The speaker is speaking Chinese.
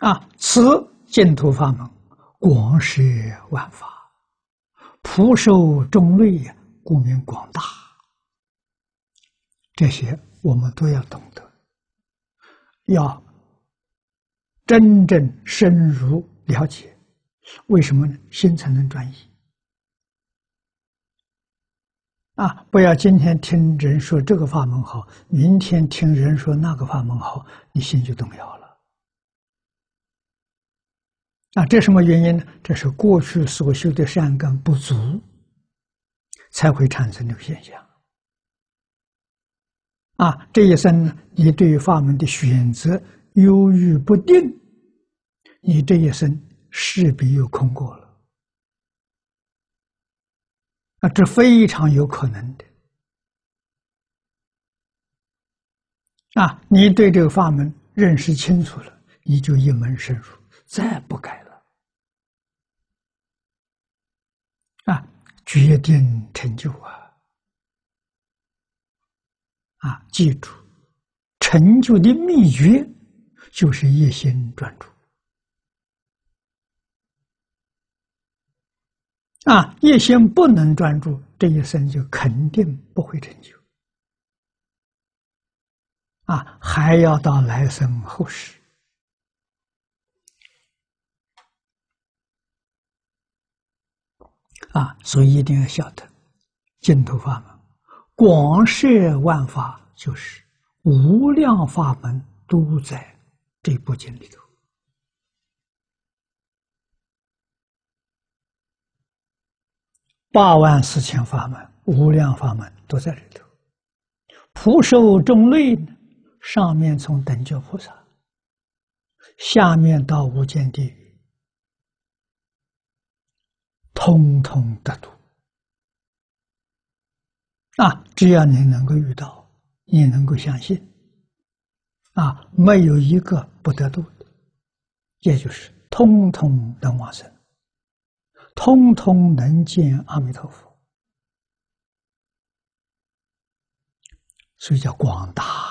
啊此净土法门，广摄万法，普受众类，故名广大。这些我们都要懂得，要真正深入了解。为什么呢？心才能专一。啊！不要今天听人说这个法门好，明天听人说那个法门好，你心就动摇了。啊，这什么原因呢？这是过去所修的善根不足，才会产生这个现象。啊，这一生呢，你对于法门的选择犹豫不定，你这一生势必又空过了。啊，这非常有可能的。啊，你对这个法门认识清楚了，你就一门深入，再不改了。啊，决定成就啊！啊，记住，成就的秘诀就是一心专注。啊，一心不能专注，这一生就肯定不会成就。啊，还要到来生后世。啊，所以一定要晓得，净土法门广摄万法，就是无量法门都在这部经里头。八万四千法门，无量法门都在里头。普受众类呢，上面从等觉菩萨，下面到无间地狱，通通得度。啊，只要你能够遇到，你能够相信，啊，没有一个不得度的，也就是通通能往生。通通能见阿弥陀佛，所以叫广大。